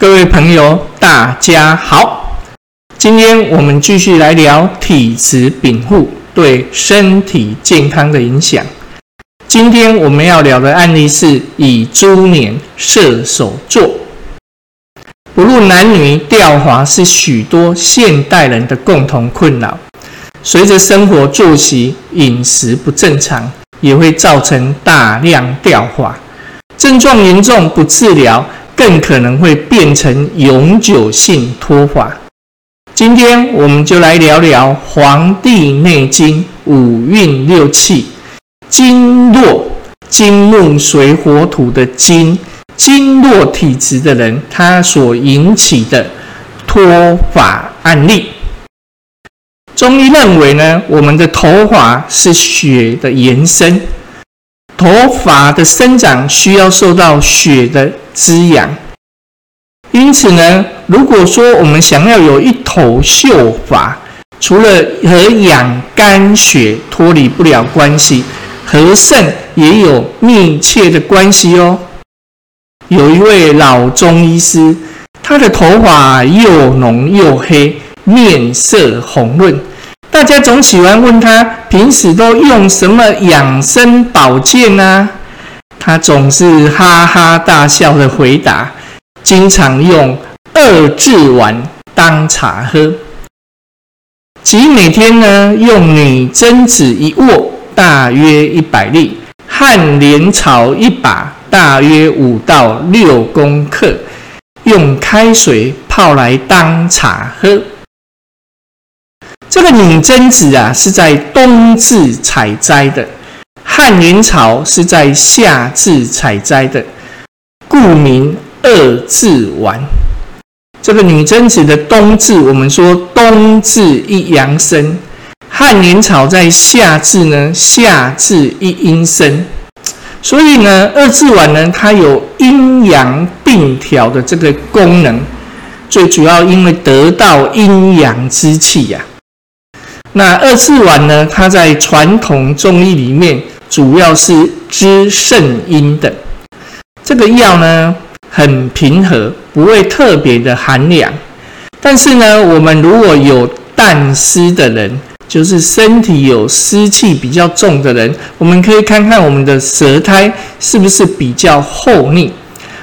各位朋友，大家好。今天我们继续来聊体质禀赋对身体健康的影响。今天我们要聊的案例是以猪年射手座。不论男女，掉发是许多现代人的共同困扰。随着生活作息、饮食不正常，也会造成大量掉发。症状严重，不治疗。更可能会变成永久性脱发。今天我们就来聊聊《黄帝内经》五运六气，经络金木水火土的金经络体质的人，他所引起的脱发案例。中医认为呢，我们的头发是血的延伸，头发的生长需要受到血的。滋养，因此呢，如果说我们想要有一头秀发，除了和养肝血脱离不了关系，和肾也有密切的关系哦。有一位老中医师，他的头发又浓又黑，面色红润，大家总喜欢问他平时都用什么养生保健呢？他总是哈哈大笑的回答，经常用二至丸当茶喝，即每天呢用女贞子一握，大约一百粒；旱莲草一把，大约五到六公克，用开水泡来当茶喝。这个女贞子啊，是在冬至采摘的。旱莲草是在夏至采摘的，故名二至丸。这个女贞子的冬至，我们说冬至一阳生；旱莲草在夏至呢，夏至一阴生。所以呢，二至丸呢，它有阴阳并调的这个功能。最主要因为得到阴阳之气呀。那二至丸呢，它在传统中医里面。主要是滋肾阴的这个药呢，很平和，不会特别的寒凉。但是呢，我们如果有淡湿的人，就是身体有湿气比较重的人，我们可以看看我们的舌苔是不是比较厚腻。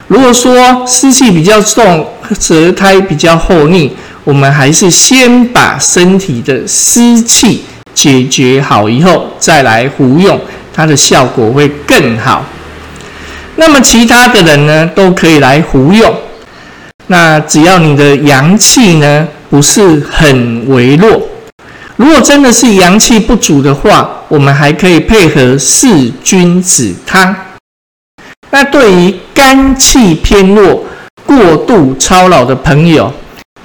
如果说湿气比较重，舌苔比较厚腻，我们还是先把身体的湿气解决好以后，再来服用。它的效果会更好。那么其他的人呢，都可以来服用。那只要你的阳气呢不是很微弱，如果真的是阳气不足的话，我们还可以配合四君子汤。那对于肝气偏弱、过度操劳的朋友，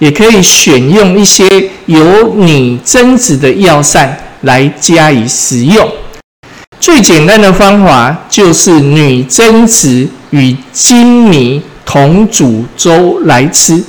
也可以选用一些有女贞子的药膳来加以食用。最简单的方法就是女贞子与金米同煮粥来吃。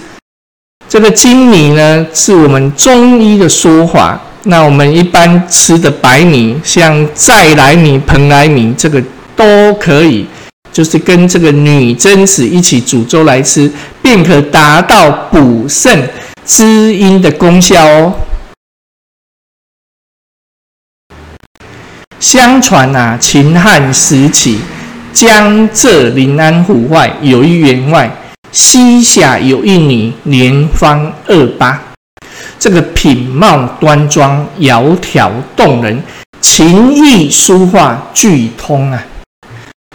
这个金米呢，是我们中医的说法。那我们一般吃的白米，像再来米、蓬莱米，这个都可以，就是跟这个女贞子一起煮粥来吃，便可达到补肾滋阴的功效哦。相传啊，秦汉时期，江浙临安府外有一员外，膝下有一女，年方二八。这个品貌端庄、窈窕动人，琴艺书画俱通啊。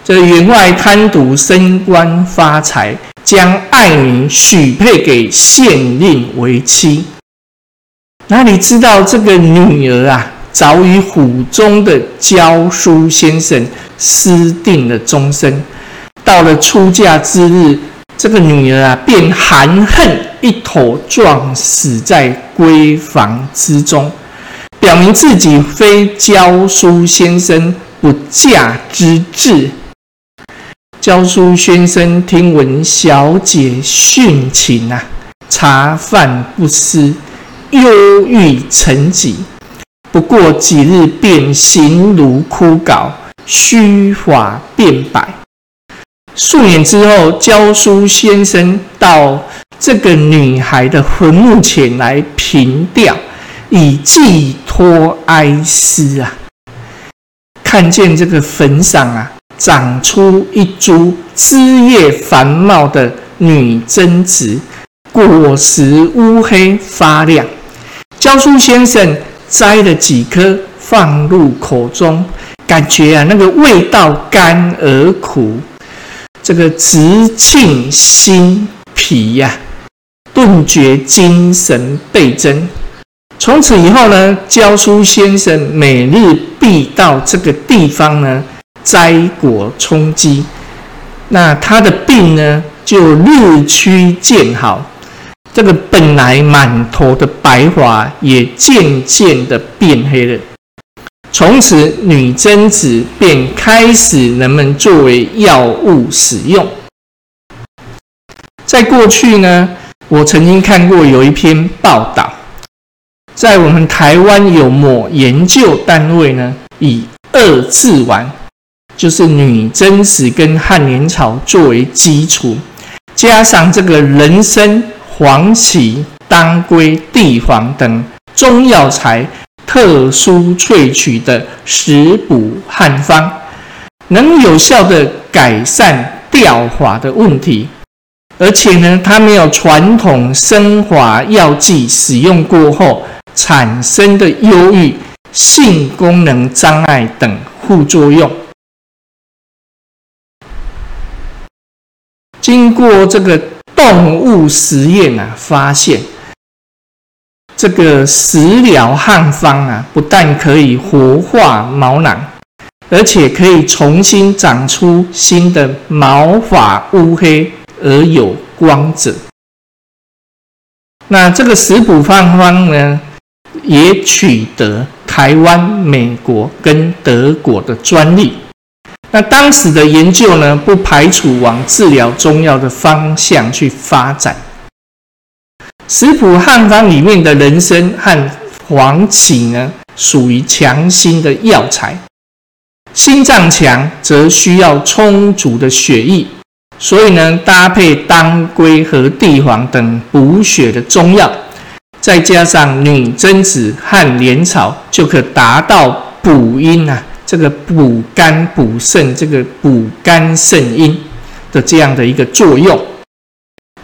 这员外贪图升官发财，将爱女许配给县令为妻。哪里知道这个女儿啊？早与府中的教书先生私定了终身。到了出嫁之日，这个女儿啊，便含恨一头撞死在闺房之中，表明自己非教书先生不嫁之志。教书先生听闻小姐殉情啊，茶饭不思，忧郁成疾。不过几日，便形如枯槁，须发变白。数年之后，教书先生到这个女孩的坟墓前来凭吊，以寄托哀思啊。看见这个坟上啊，长出一株枝叶繁茂的女贞子，果实乌黑发亮。教书先生摘了几颗放入口中，感觉啊，那个味道甘而苦。这个直沁心脾呀，顿觉精神倍增。从此以后呢，教书先生每日必到这个地方呢摘果充饥，那他的病呢就日趋渐好。这个本来满头的白发也渐渐的变黑了。从此，女贞子便开始人们作为药物使用。在过去呢，我曾经看过有一篇报道，在我们台湾有某研究单位呢，以二字丸，就是女贞子跟汉年草作为基础，加上这个人参、黄芪、当归、地黄等中药材。特殊萃取的食补汉方，能有效的改善掉发的问题，而且呢，它没有传统生华药剂使用过后产生的忧郁、性功能障碍等副作用。经过这个动物实验啊，发现。这个食疗汉方啊，不但可以活化毛囊，而且可以重新长出新的毛发，乌黑而有光泽。那这个食补方方呢，也取得台湾、美国跟德国的专利。那当时的研究呢，不排除往治疗中药的方向去发展。食谱汉方里面的人参和黄芪呢，属于强心的药材。心脏强则需要充足的血液，所以呢，搭配当归和地黄等补血的中药，再加上女贞子和莲草，就可达到补阴啊，这个补肝补肾，这个补肝肾阴的这样的一个作用。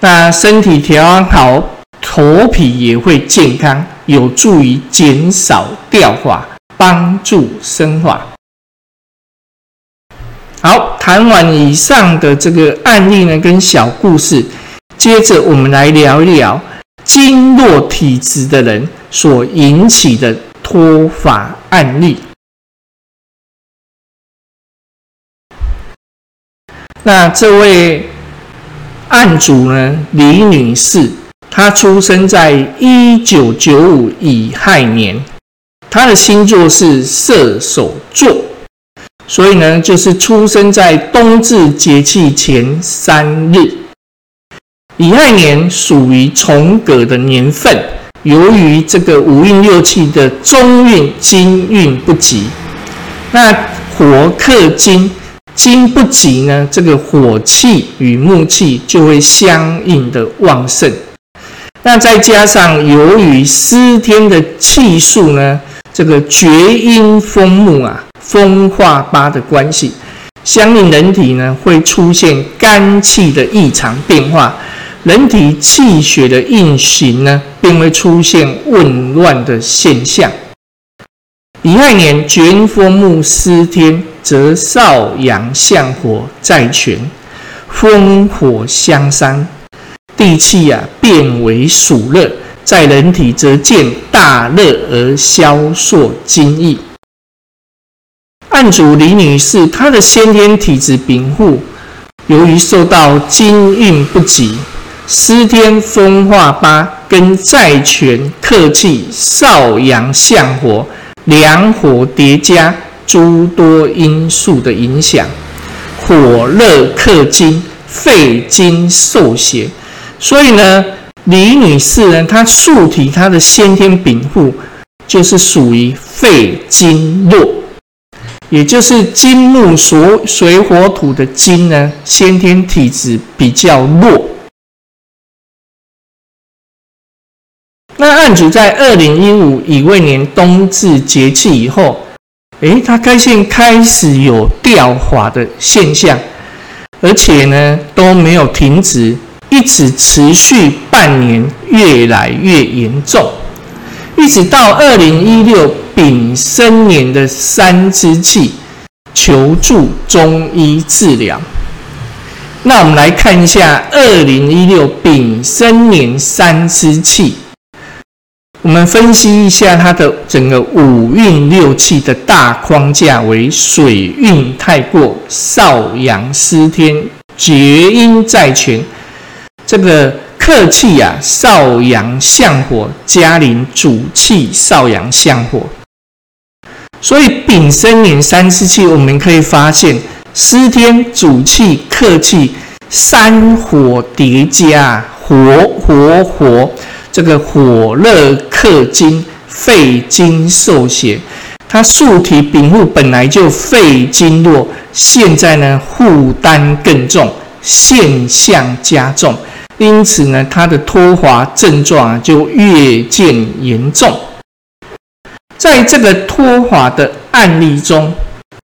那身体调养好。头皮也会健康，有助于减少掉发，帮助生发。好，谈完以上的这个案例呢，跟小故事，接着我们来聊一聊经络体质的人所引起的脱发案例。那这位案主呢，李女士。她出生在一九九五乙亥年，她的星座是射手座，所以呢，就是出生在冬至节气前三日。乙亥年属于重格的年份，由于这个五运六气的中运金运不及，那火克金，金不及呢，这个火气与木气就会相应的旺盛。那再加上由于司天的气数呢，这个厥阴风木啊，风化八的关系，相应人体呢会出现肝气的异常变化，人体气血的运行呢，并会出现紊乱的现象。乙亥年厥阴风木司天，则少阳相火在权，风火相伤。地气啊变为暑热，在人体则见大热而消烁津液。案主李女士，她的先天体质禀赋，由于受到金运不及、司天风化八跟在权克气、少阳相火两火叠加诸多因素的影响，火热克金，肺经受邪。所以呢，李女士呢，她素体她的先天禀赋就是属于肺经弱，也就是金木所水火土的金呢，先天体质比较弱。那案主在二零一五乙未年冬至节气以后，诶，他该线开始有掉滑的现象，而且呢都没有停止，一直持续半年，越来越严重，一直到二零一六丙申年的三支气，求助中医治疗。那我们来看一下二零一六丙申年三支气。我们分析一下它的整个五运六气的大框架为水运太过，少阳失天，厥阴在权。这个客气啊，少阳相火，加临主气少阳相火。所以丙申年三四气，我们可以发现失天、主气、客气三火叠加，火火火。这个火热克金，肺经受血，它素体禀赋本来就肺经弱，现在呢负担更重，现象加重，因此呢它的脱滑症状就越见严重。在这个脱滑的案例中，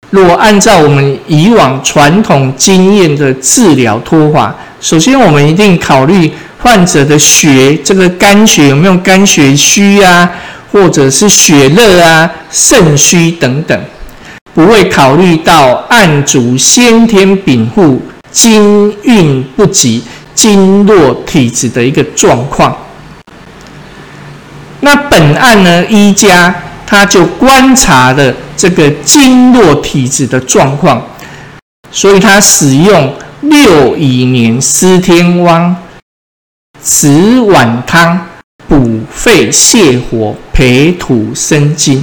若按照我们以往传统经验的治疗脱滑，首先我们一定考虑。患者的血，这个肝血有没有肝血虚啊，或者是血热啊、肾虚等等，不会考虑到案主先天禀赋、精运不及、经络体质的一个状况。那本案呢，医家他就观察了这个经络体质的状况，所以他使用六乙年司天汪。紫碗汤补肺泻火培土生金，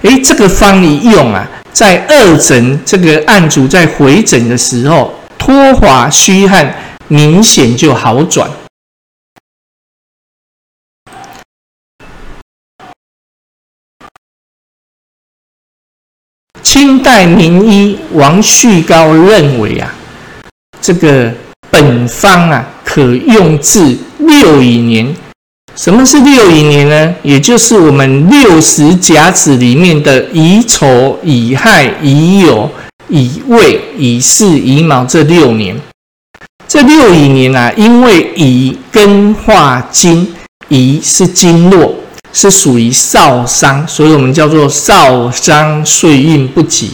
诶，这个方一用啊，在二诊这个案主在回诊的时候，脱滑虚汗明显就好转。清代名医王旭高认为啊，这个本方啊。可用至六乙年。什么是六乙年呢？也就是我们六十甲子里面的乙丑、乙亥、乙酉、乙未、乙巳、乙卯这六年。这六乙年啊，因为乙根化金，乙是经络，是属于少伤，所以我们叫做少伤岁运不及。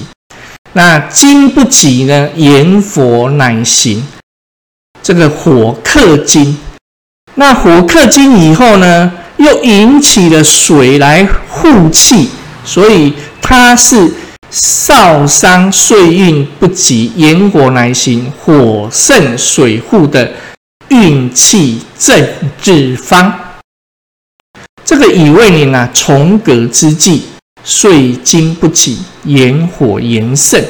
那金不及呢，言火乃行。这个火克金，那火克金以后呢，又引起了水来护气，所以它是少伤岁运不及，炎火来行，火盛水护的运气正治方。这个乙未年啊，重革之际，岁金不起，炎火炎盛。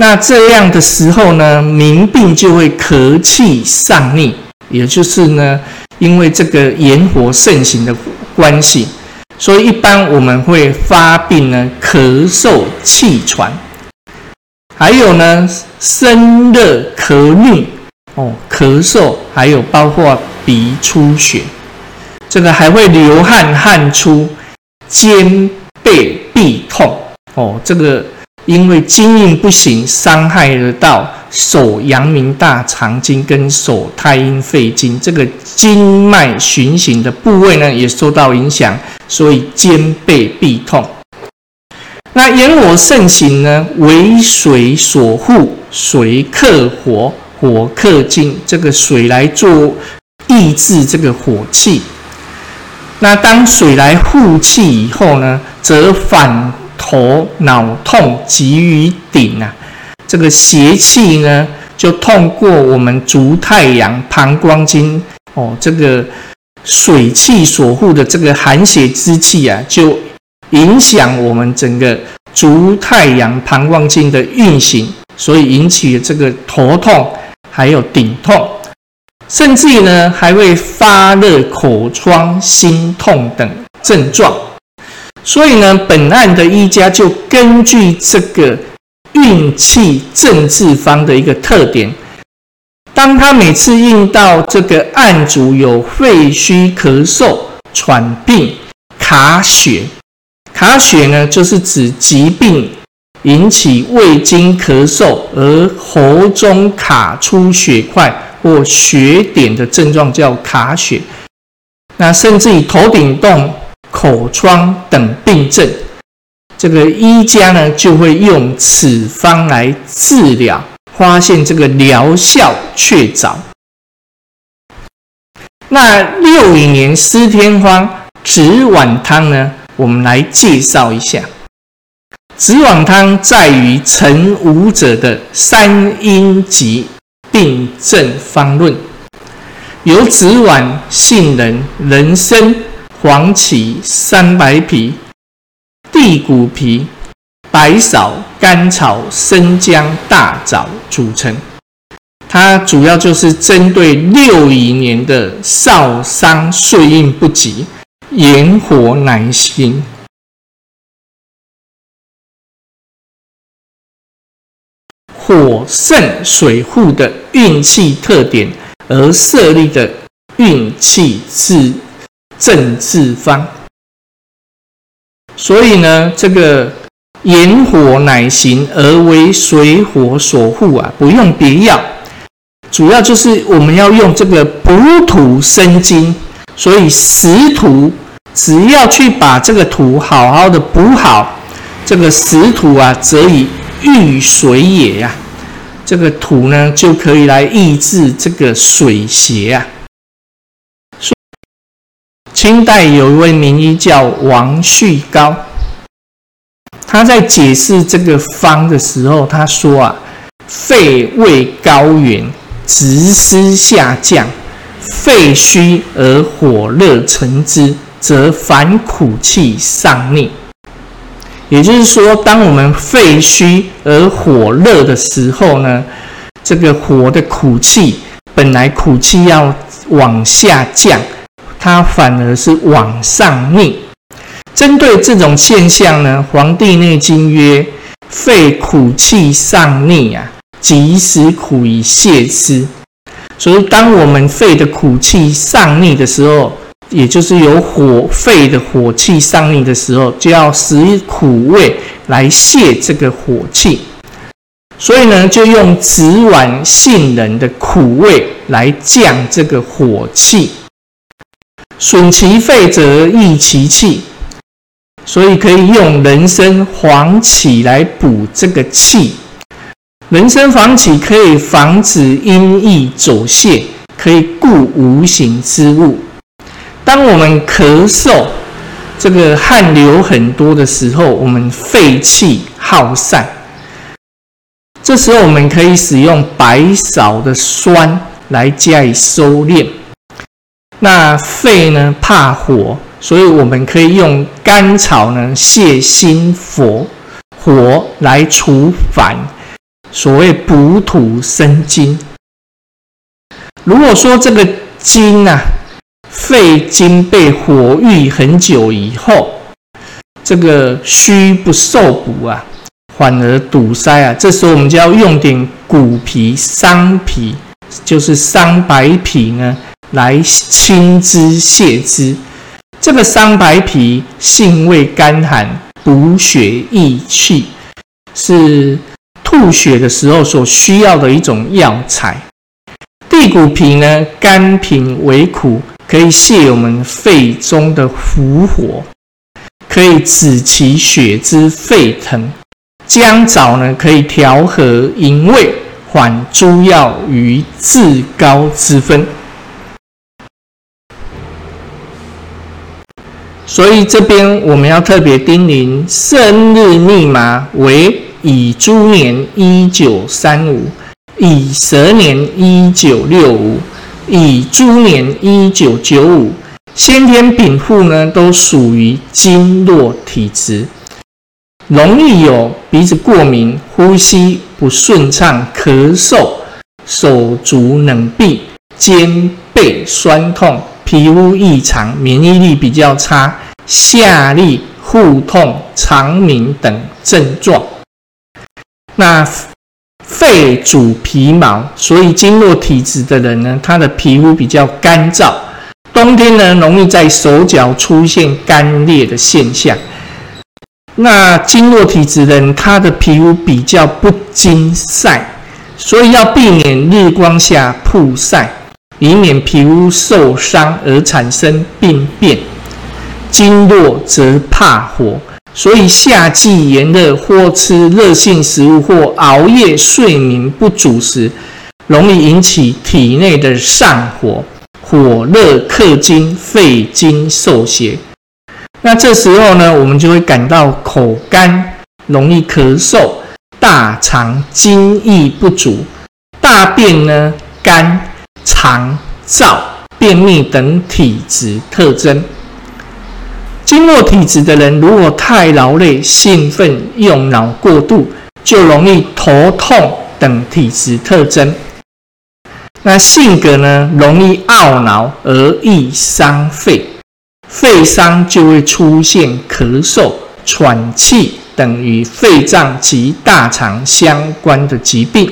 那这样的时候呢，民病就会咳气上逆，也就是呢，因为这个炎火盛行的关系，所以一般我们会发病呢，咳嗽气喘，还有呢，生热咳逆哦，咳嗽，还有包括鼻出血，这个还会流汗汗出，肩背臂痛。哦，这个。因为经印不行，伤害得到手阳明大肠经跟手太阴肺经，这个经脉循行的部位呢，也受到影响，所以肩背臂痛。那炎火盛行呢，为水所护，水克火，火克金，这个水来做抑制这个火气。那当水来护气以后呢，则反。头脑痛急于顶啊，这个邪气呢，就通过我们足太阳膀胱经。哦，这个水气所护的这个寒邪之气啊，就影响我们整个足太阳膀胱经的运行，所以引起这个头痛，还有顶痛，甚至于呢，还会发热、口疮、心痛等症状。所以呢，本案的医家就根据这个运气正治方的一个特点，当他每次应到这个案主有肺虚咳嗽、喘病、卡血，卡血呢，就是指疾病引起胃经咳嗽而喉中卡出血块或血点的症状，叫卡血。那甚至于头顶动。口疮等病症，这个医家呢就会用此方来治疗，发现这个疗效确凿。那六乙年司天方止碗汤呢，我们来介绍一下。止碗汤在于陈武者的三阴疾病症方论，由止碗、杏仁、人参。黄芪、三白皮、地骨皮、白芍、甘草、生姜、大枣组成。它主要就是针对六乙年的少伤岁运不及、炎火乃行、火盛水护的运气特点而设立的运气治。正治方，所以呢，这个炎火乃行而为水火所护啊，不用别药，主要就是我们要用这个补土生金，所以石土只要去把这个土好好的补好，这个石土啊，则以遇水也呀，这个土呢就可以来抑制这个水邪啊。清代有一位名医叫王旭高，他在解释这个方的时候，他说啊，肺胃高原，直湿下降，肺虚而火热成之，则反苦气上逆。也就是说，当我们肺虚而火热的时候呢，这个火的苦气本来苦气要往下降。它反而是往上逆。针对这种现象呢，《黄帝内经》曰：“肺苦气上逆啊，及时苦以泄之。”所以，当我们肺的苦气上逆的时候，也就是有火肺的火气上逆的时候，就要使苦味来泄这个火气。所以呢，就用紫菀、杏仁的苦味来降这个火气。损其肺则益其气，所以可以用人参、黄芪来补这个气。人参、黄芪可以防止阴翳走泄，可以固无形之物。当我们咳嗽、这个汗流很多的时候，我们肺气耗散，这时候我们可以使用白芍的酸来加以收敛。那肺呢怕火，所以我们可以用甘草呢泻心火，火来除烦。所谓补土生金。如果说这个金啊，肺经被火郁很久以后，这个虚不受补啊，反而堵塞啊，这时候我们就要用点骨皮、桑皮，就是桑白皮呢。来清之泻之，这个桑白皮性味甘寒，补血益气，是吐血的时候所需要的一种药材。地骨皮呢，甘平为苦，可以泻我们肺中的伏火，可以止其血之沸腾。姜枣呢，可以调和营卫，缓诸药于至高之分。所以这边我们要特别叮咛，生日密码为乙猪年一九三五，乙蛇年一九六五，乙猪年一九九五，先天禀赋呢都属于经络体质，容易有鼻子过敏、呼吸不顺畅、咳嗽、手足冷痹、肩背酸痛。皮肤异常，免疫力比较差，下痢、腹痛、肠鸣等症状。那肺主皮毛，所以经络体质的人呢，他的皮肤比较干燥，冬天呢容易在手脚出现干裂的现象。那经络体质的人，他的皮肤比较不经晒，所以要避免日光下曝晒，以免皮肤受伤而产生病变。经络则怕火。所以夏季炎热或吃热性食物或熬夜睡眠不足时，容易引起体内的上火，火热克金，肺经受邪。那这时候呢，我们就会感到口干，容易咳嗽，大肠津液不足，大便呢干、肠燥、便秘等体质特征。经络体质的人，如果太劳累、兴奋、用脑过度，就容易头痛等体质特征。那性格呢，容易懊恼而易伤肺，肺伤就会出现咳嗽、喘气等与肺脏及大肠相关的疾病。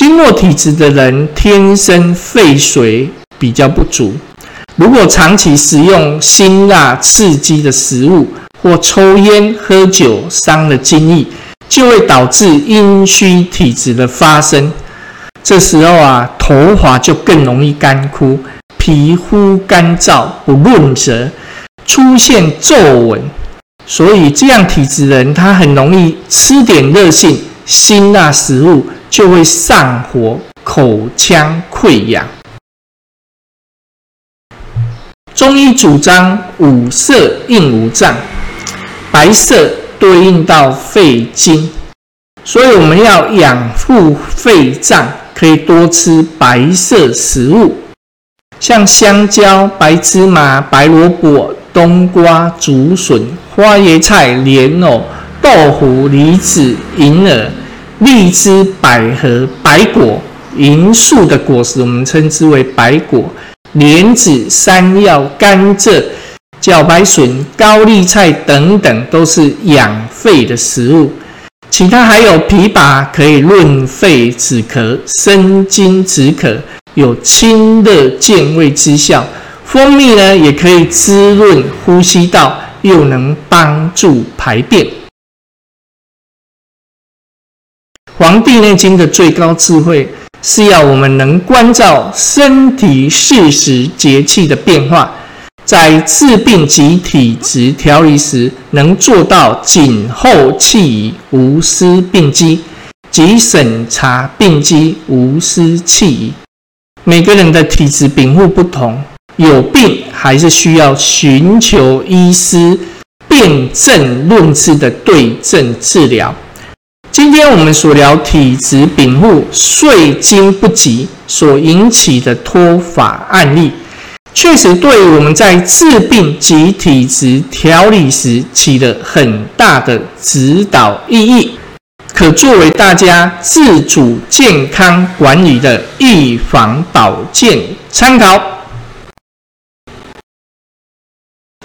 经络体质的人，天生肺水比较不足。如果长期食用辛辣刺激的食物，或抽烟喝酒，伤了津液，就会导致阴虚体质的发生。这时候啊，头发就更容易干枯，皮肤干燥不润泽，出现皱纹。所以这样体质人，他很容易吃点热性辛辣食物，就会上火、口腔溃疡。中医主张五色应五脏，白色对应到肺经，所以我们要养护肺脏，可以多吃白色食物，像香蕉、白芝麻、白萝卜、冬瓜、竹笋、花椰菜、莲藕、豆腐、梨子、银耳、荔枝、百合、白果、银树的果实，我们称之为白果。莲子、山药、甘蔗、茭白笋、高丽菜等等，都是养肺的食物。其他还有枇杷，可以润肺止咳；生津止渴，有清热健胃之效。蜂蜜呢，也可以滋润呼吸道，又能帮助排便。《黄帝内经》的最高智慧。是要我们能关照身体四时节气的变化，在治病及体质调理时，能做到谨后气宜，无失病机；及审查病机，无失气宜。每个人的体质禀赋不同，有病还是需要寻求医师辨证论治的对症治疗。今天我们所聊体质禀赋、岁经不及所引起的脱发案例，确实对我们在治病及体质调理时起了很大的指导意义，可作为大家自主健康管理的预防保健参考。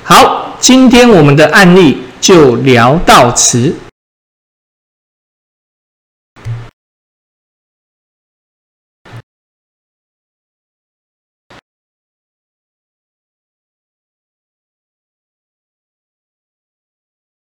好，今天我们的案例就聊到此。